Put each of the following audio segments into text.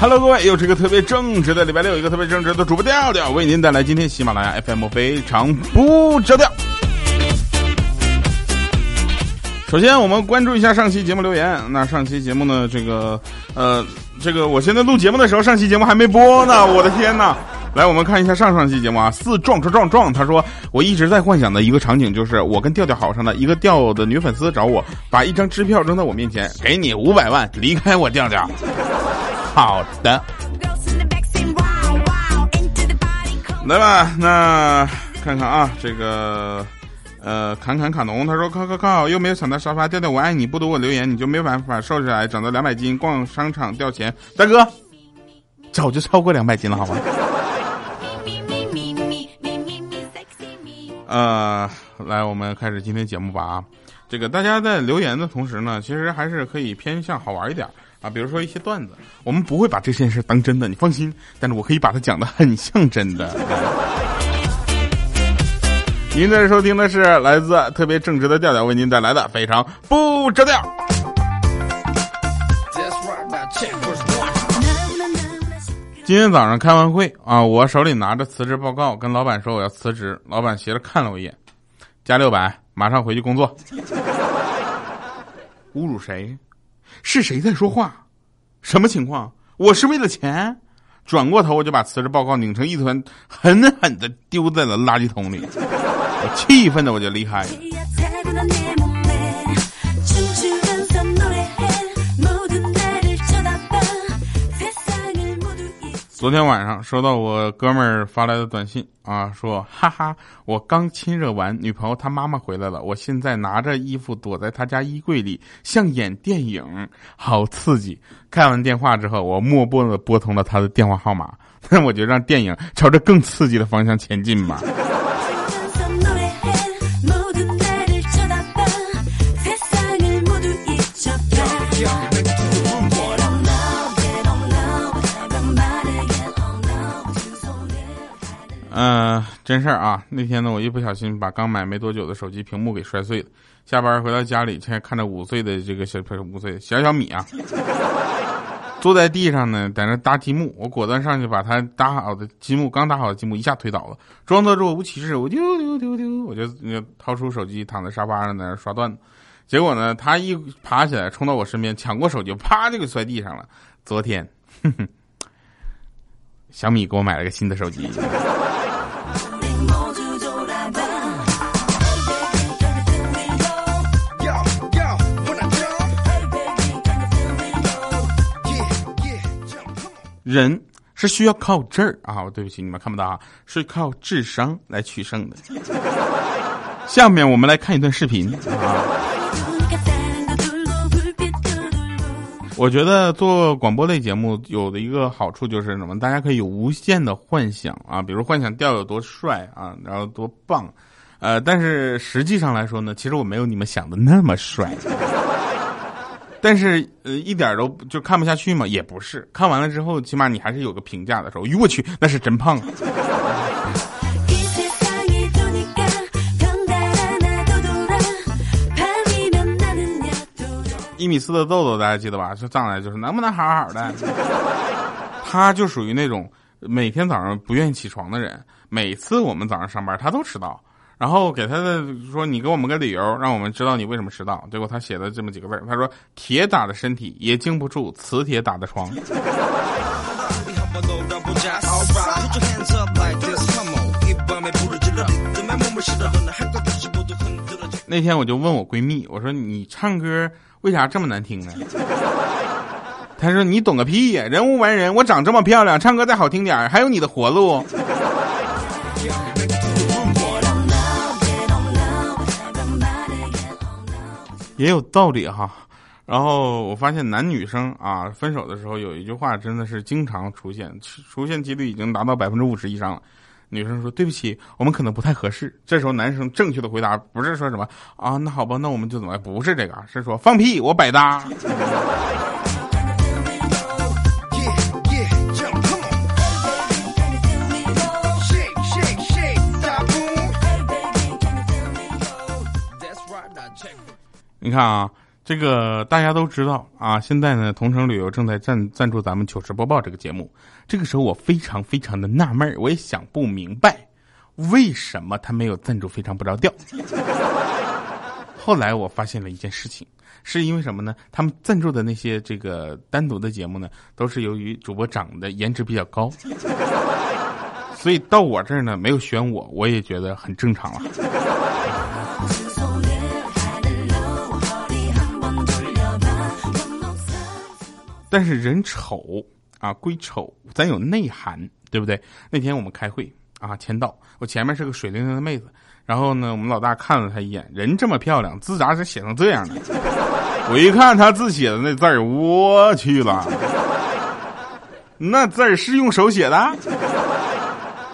Hello，各位，又是一个特别正直的礼拜六，一个特别正直的主播调调，为您带来今天喜马拉雅 FM 非常不着调。首先，我们关注一下上期节目留言。那上期节目呢，这个呃，这个我现在录节目的时候，上期节目还没播呢。我的天哪！来，我们看一下上上期节目啊，四壮壮壮壮，他说我一直在幻想的一个场景就是我跟调调好上的一个调的女粉丝找我，把一张支票扔在我面前，给你五百万，离开我调调。好的，来吧，那看看啊，这个呃，侃侃卡农他说靠靠靠，又没有抢到沙发，调调我爱你，不读我留言你就没有办法瘦下来，长到两百斤，逛商场掉钱，大哥，早就超过两百斤了，好吗？呃，来，我们开始今天节目吧啊，这个大家在留言的同时呢，其实还是可以偏向好玩一点。啊，比如说一些段子，我们不会把这件事当真的，你放心。但是我可以把它讲的很像真的。您在收听的是来自特别正直的调调为您带来的非常不着调。今天早上开完会啊，我手里拿着辞职报告，跟老板说我要辞职。老板斜着看了我一眼，加六百，马上回去工作。侮辱谁？是谁在说话？什么情况？我是为了钱？转过头我就把辞职报告拧成一团，狠狠的丢在了垃圾桶里。我气愤的我就离开了。昨天晚上收到我哥们儿发来的短信啊，说哈哈，我刚亲热完，女朋友她妈妈回来了，我现在拿着衣服躲在她家衣柜里，像演电影，好刺激。看完电话之后，我默默的拨通了她的电话号码，那 我就让电影朝着更刺激的方向前进吧。真事儿啊！那天呢，我一不小心把刚买没多久的手机屏幕给摔碎了。下班回到家里，才看着五岁的这个小五岁小小米啊，坐在地上呢，在那搭积木。我果断上去把他搭好的积木，刚搭好的积木一下推倒了，装作若无其事，我丢丢丢丢，我就掏出手机躺在沙发上在那刷段子。结果呢，他一爬起来冲到我身边抢过手机，啪就给摔地上了。昨天，哼哼，小米给我买了个新的手机。人是需要靠这儿啊！对不起，你们看不到啊，是靠智商来取胜的。下面我们来看一段视频啊。我觉得做广播类节目有的一个好处就是什么？大家可以有无限的幻想啊，比如幻想调有多帅啊，然后多棒，呃，但是实际上来说呢，其实我没有你们想的那么帅。但是呃，一点都就看不下去嘛，也不是。看完了之后，起码你还是有个评价的时候。哟我去，那是真胖。一米四的豆豆，大家记得吧？就上来就是能不能好好的？他就属于那种每天早上不愿意起床的人。每次我们早上上班，他都迟到。然后给他的说：“你给我们个理由，让我们知道你为什么迟到。”结果他写了这么几个字他说：“铁打的身体也经不住磁铁打的床。”那天我就问我闺蜜：“我说你唱歌为啥这么难听呢？” 她说：“你懂个屁呀！人无完人，我长这么漂亮，唱歌再好听点还有你的活路。”也有道理哈，然后我发现男女生啊分手的时候有一句话真的是经常出现，出现几率已经达到百分之五十以上了。女生说对不起，我们可能不太合适。这时候男生正确的回答不是说什么啊，那好吧，那我们就怎么不是这个，是说放屁，我百搭。你看啊，这个大家都知道啊。现在呢，同城旅游正在赞赞助咱们糗事播报这个节目。这个时候我非常非常的纳闷我也想不明白，为什么他没有赞助非常不着调。后来我发现了一件事情，是因为什么呢？他们赞助的那些这个单独的节目呢，都是由于主播长得颜值比较高，所以到我这儿呢没有选我，我也觉得很正常了。但是人丑啊归丑，咱有内涵，对不对？那天我们开会啊，签到，我前面是个水灵灵的妹子，然后呢，我们老大看了她一眼，人这么漂亮，字咋是写成这样的？我一看她字写的那字儿，我去了，那字儿是用手写的。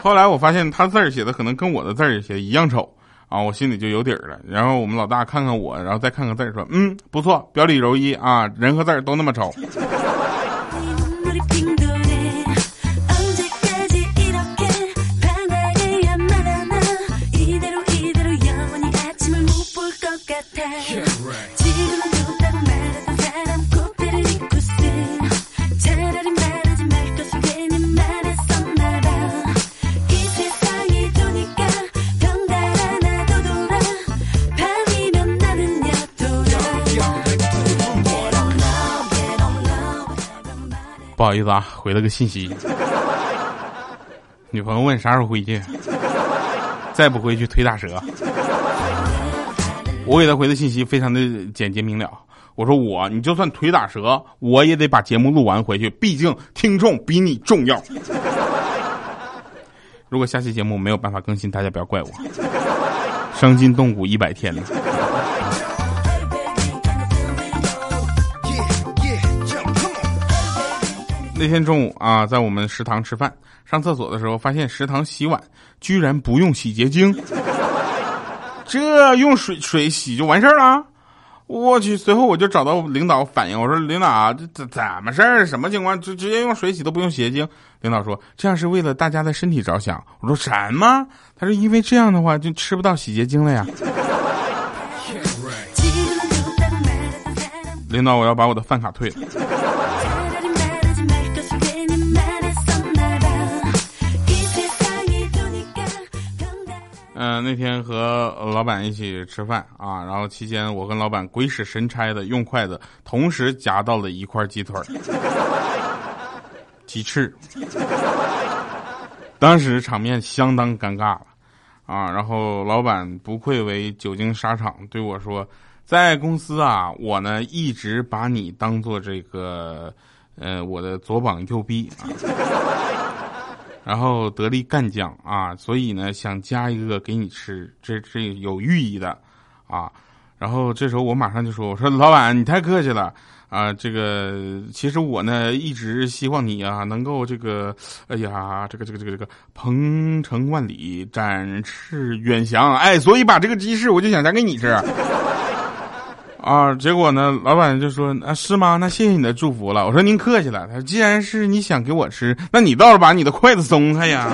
后来我发现她字写的可能跟我的字儿写一样丑。啊，我心里就有底儿了。然后我们老大看看我，然后再看看字，说：“嗯，不错，表里如一啊，人和字都那么丑。”好意思啊，回了个信息。女朋友问啥时候回去，再不回去腿打折。我给他回的信息非常的简洁明了，我说我你就算腿打折，我也得把节目录完回去，毕竟听众比你重要。如果下期节目没有办法更新，大家不要怪我。伤筋动骨一百天了。那天中午啊，在我们食堂吃饭，上厕所的时候发现食堂洗碗居然不用洗洁精，这用水水洗就完事儿了。我去，随后我就找到领导反映，我说领导这怎怎么事儿？什么情况？直直接用水洗都不用洗洁精？领导说这样是为了大家的身体着想。我说什么？他说因为这样的话就吃不到洗洁精了呀。领导，我要把我的饭卡退了。嗯，那天和老板一起吃饭啊，然后期间我跟老板鬼使神差的用筷子同时夹到了一块鸡腿 鸡翅，当时场面相当尴尬了啊。然后老板不愧为久经沙场，对我说：“在公司啊，我呢一直把你当做这个，呃，我的左膀右臂啊。”然后得力干将啊，所以呢想加一个给你吃，这这有寓意的，啊，然后这时候我马上就说，我说老板你太客气了。啊，这个其实我呢一直希望你啊能够这个，哎呀这个这个这个这个鹏程万里展翅远翔，哎，所以把这个鸡翅我就想加给你吃。啊，结果呢，老板就说啊，是吗？那谢谢你的祝福了。我说您客气了。他说既然是你想给我吃，那你倒是把你的筷子松开呀。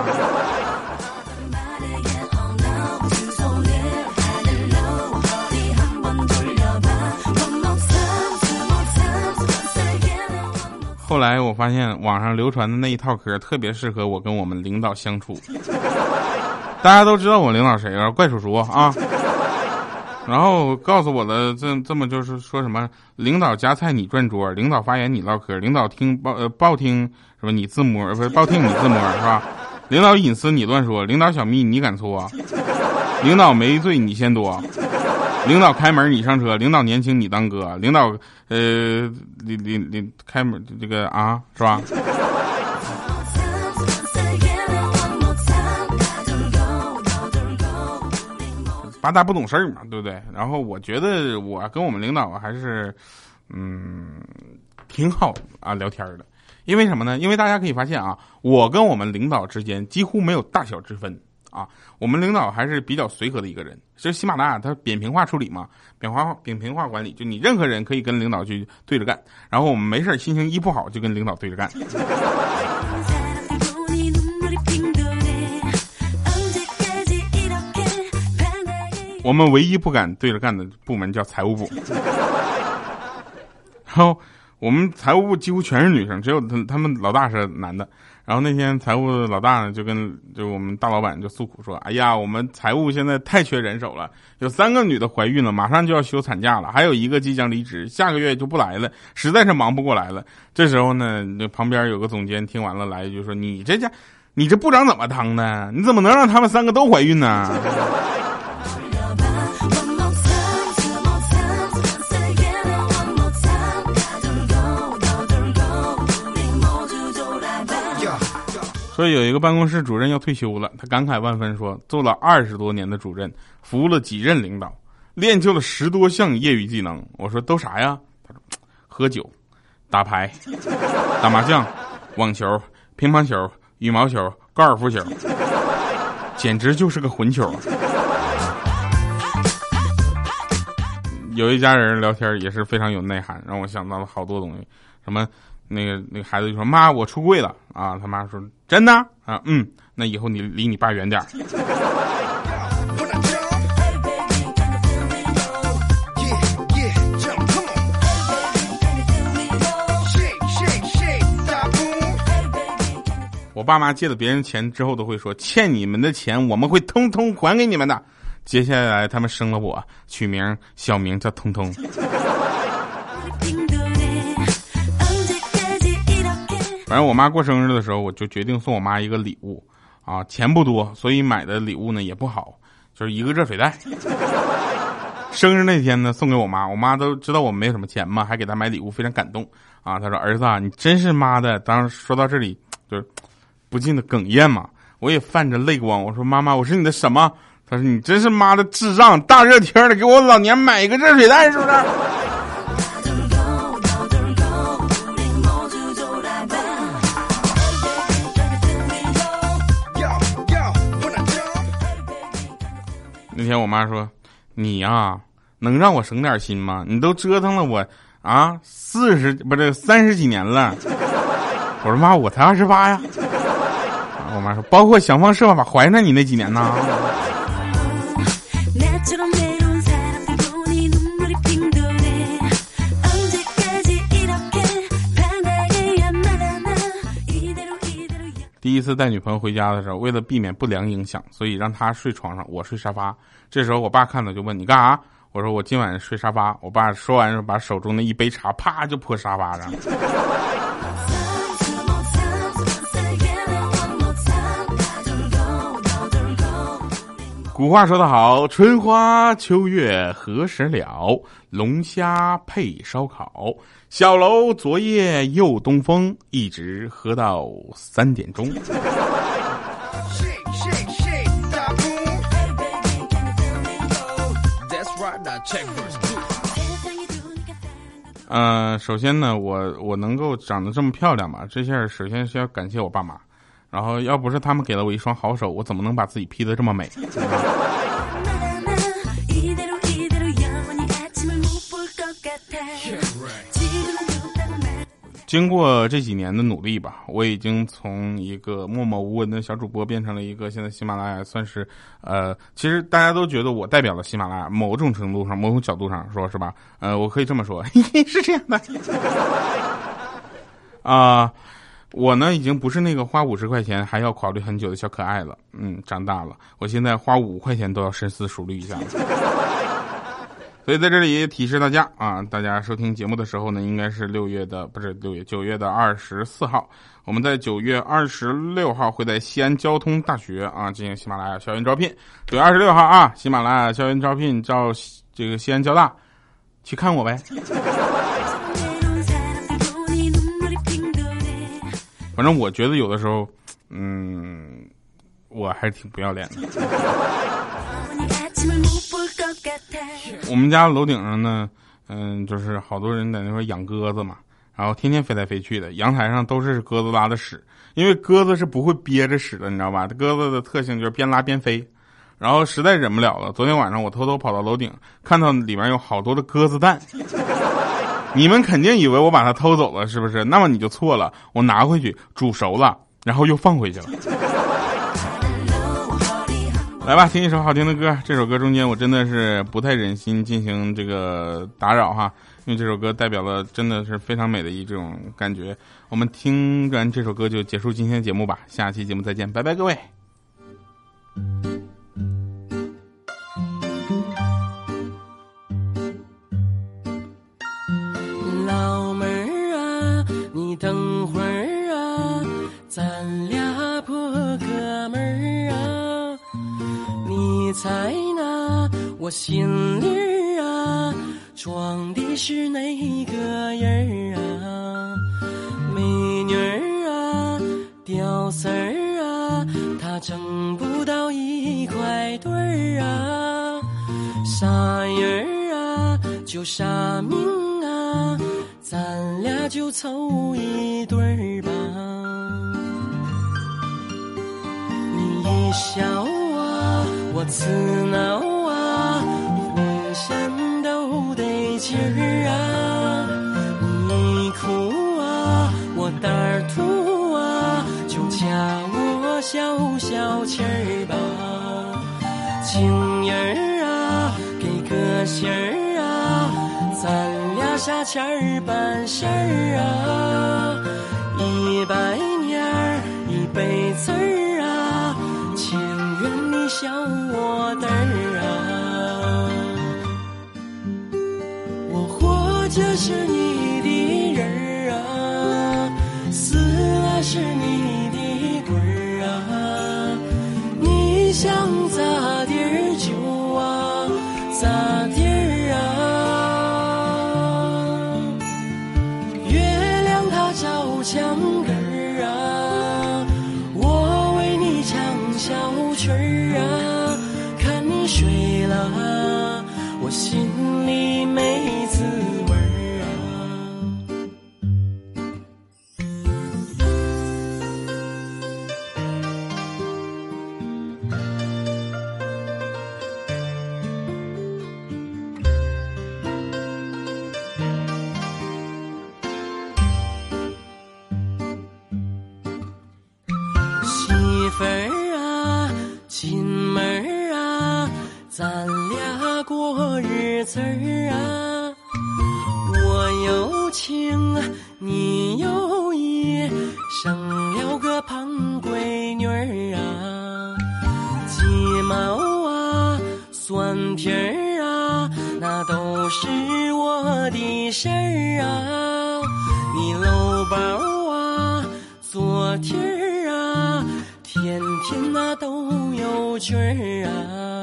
后来我发现网上流传的那一套嗑特别适合我跟我们领导相处。大家都知道我领导谁啊？怪叔叔啊。然后告诉我的这这么就是说什么领导夹菜你转桌，领导发言你唠嗑，领导听报呃报听什么你自摸不是 报听你自摸是吧？领导隐私你乱说，领导小秘你敢搓？领导没罪你先多，领导开门你上车，领导年轻你当哥，领导呃领领领开门这个啊是吧？八大不懂事儿嘛，对不对？然后我觉得我跟我们领导还是，嗯，挺好啊，聊天的。因为什么呢？因为大家可以发现啊，我跟我们领导之间几乎没有大小之分啊。我们领导还是比较随和的一个人。就喜马拉雅它扁平化处理嘛，扁化扁平化管理，就你任何人可以跟领导去对着干。然后我们没事心情一不好就跟领导对着干。我们唯一不敢对着干的部门叫财务部。然后我们财务部几乎全是女生，只有他他们老大是男的。然后那天财务老大呢就跟就我们大老板就诉苦说：“哎呀，我们财务现在太缺人手了，有三个女的怀孕了，马上就要休产假了，还有一个即将离职，下个月就不来了，实在是忙不过来了。”这时候呢，那旁边有个总监听完了来一句说：“你这家，你这部长怎么当的？你怎么能让他们三个都怀孕呢？”说有一个办公室主任要退休了，他感慨万分说：“做了二十多年的主任，服务了几任领导，练就了十多项业余技能。”我说：“都啥呀？”他说：“喝酒、打牌、打麻将、网球、乒乓球、羽毛球、高尔夫球，简直就是个混球。”有一家人聊天也是非常有内涵，让我想到了好多东西，什么。那个那个孩子就说：“妈，我出柜了啊！”他妈说：“真的啊？嗯，那以后你离你爸远点儿。”我爸妈借了别人钱之后都会说：“欠你们的钱我们会通通还给你们的。”接下来他们生了我，取名小名叫通通。反正我妈过生日的时候，我就决定送我妈一个礼物，啊，钱不多，所以买的礼物呢也不好，就是一个热水袋。生日那天呢，送给我妈，我妈都知道我没什么钱嘛，还给她买礼物，非常感动啊。她说：“儿子啊，你真是妈的。”当时说到这里，就是不禁的哽咽嘛，我也泛着泪光。我说：“妈妈，我是你的什么？”她说：“你真是妈的智障，大热天的给我老娘买一个热水袋，是不是？”那天我妈说：“你呀，能让我省点心吗？你都折腾了我啊四十不是三十几年了。”我说：“妈，我才二十八呀。”我妈说：“包括想方设法怀上你那几年呢。”第一次带女朋友回家的时候，为了避免不良影响，所以让她睡床上，我睡沙发。这时候我爸看到就问：“你干啥？”我说：“我今晚睡沙发。”我爸说完，把手中的一杯茶啪就泼沙发上。古话说得好，春花秋月何时了？龙虾配烧烤，小楼昨夜又东风，一直喝到三点钟。嗯，首先呢，我我能够长得这么漂亮吧？这下首先是要感谢我爸妈。然后，要不是他们给了我一双好手，我怎么能把自己 P 得这么美？经过这几年的努力吧，我已经从一个默默无闻的小主播变成了一个现在喜马拉雅算是，呃，其实大家都觉得我代表了喜马拉雅，某种程度上、某种角度上说是吧？呃，我可以这么说，是这样的。啊。我呢，已经不是那个花五十块钱还要考虑很久的小可爱了。嗯，长大了，我现在花五块钱都要深思熟虑一下了。所以在这里也提示大家啊，大家收听节目的时候呢，应该是六月的，不是六月，九月的二十四号。我们在九月二十六号会在西安交通大学啊进行喜马拉雅校园招聘。九月二十六号啊，喜马拉雅校园招聘招这个西安交大，去看我呗。反正我觉得有的时候，嗯，我还是挺不要脸的。我们家楼顶上呢，嗯，就是好多人在那块养鸽子嘛。然后天天飞来飞去的，阳台上都是鸽子拉的屎，因为鸽子是不会憋着屎的，你知道吧？鸽子的特性就是边拉边飞。然后实在忍不了了，昨天晚上我偷偷跑到楼顶，看到里面有好多的鸽子蛋。你们肯定以为我把它偷走了，是不是？那么你就错了，我拿回去煮熟了，然后又放回去了。来吧，听一首好听的歌。这首歌中间我真的是不太忍心进行这个打扰哈，因为这首歌代表了真的是非常美的一种感觉。我们听完这首歌就结束今天的节目吧，下期节目再见，拜拜各位。我心里儿啊，装的是哪个人儿啊？美女儿啊，屌丝儿啊，他挣不到一块堆儿啊，啥人儿啊，就啥命啊。咱俩就凑一对儿吧。你一笑啊，我刺挠消气儿吧。情人儿啊，给个信儿啊，咱俩。下钱儿办事儿啊，一百年儿一辈子儿啊，情愿你笑我的儿啊，我活着是你的人儿啊，死了是你想咋地儿就啊咋地儿啊。墙根儿咱俩过日子儿啊。我有情，你有意，生了个胖闺女儿啊。鸡毛啊，蒜皮儿啊，那都是我的事儿啊。你搂包啊，做题儿啊，天天那都有趣儿啊。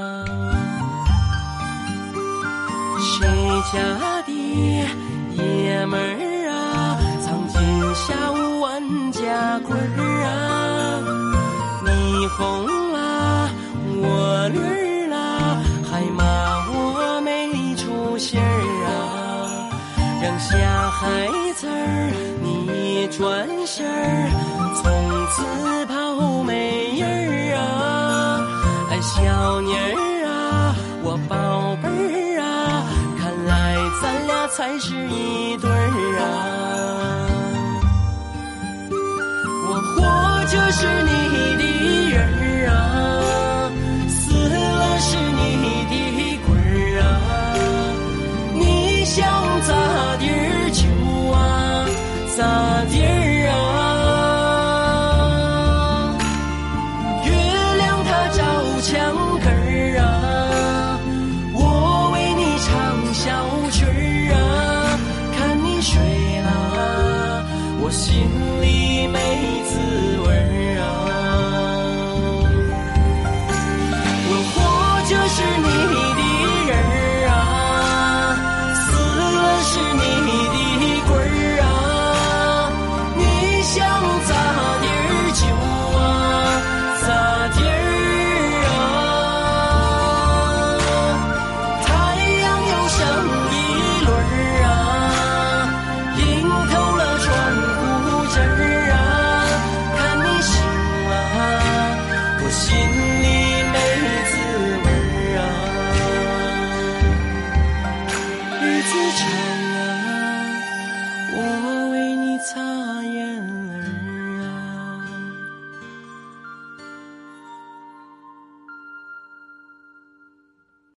谁家的爷们儿还，是一对儿！